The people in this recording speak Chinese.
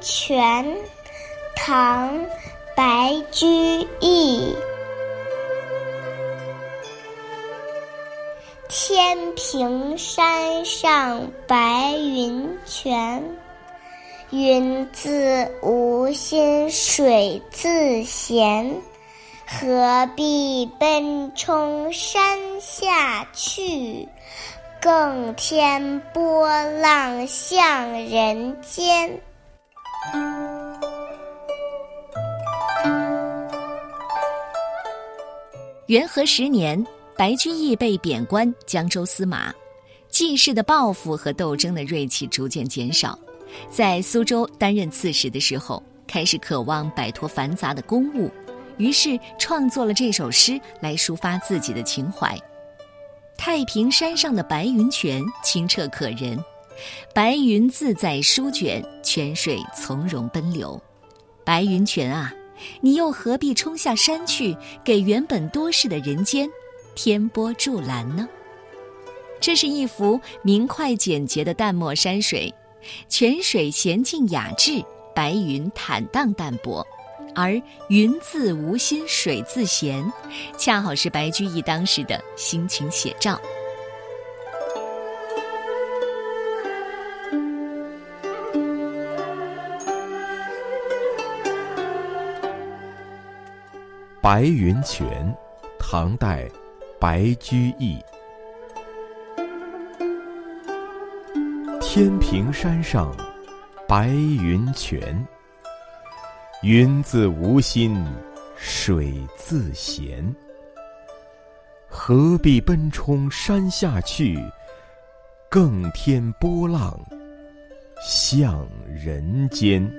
泉，唐·白居易。天平山上白云泉，云自无心水自闲。何必奔冲山下去？更添波浪向人间。元和十年，白居易被贬官江州司马，记事的抱负和斗争的锐气逐渐减少。在苏州担任刺史的时候，开始渴望摆脱繁杂的公务，于是创作了这首诗来抒发自己的情怀。太平山上的白云泉清澈可人，白云自在舒卷，泉水从容奔流。白云泉啊，你又何必冲下山去，给原本多事的人间添波助澜呢？这是一幅明快简洁的淡墨山水，泉水娴静雅致，白云坦荡淡泊。而云自无心水自闲，恰好是白居易当时的心情写照。白云泉，唐代，白居易。天平山上，白云泉。云自无心，水自闲。何必奔冲山下去？更添波浪向人间。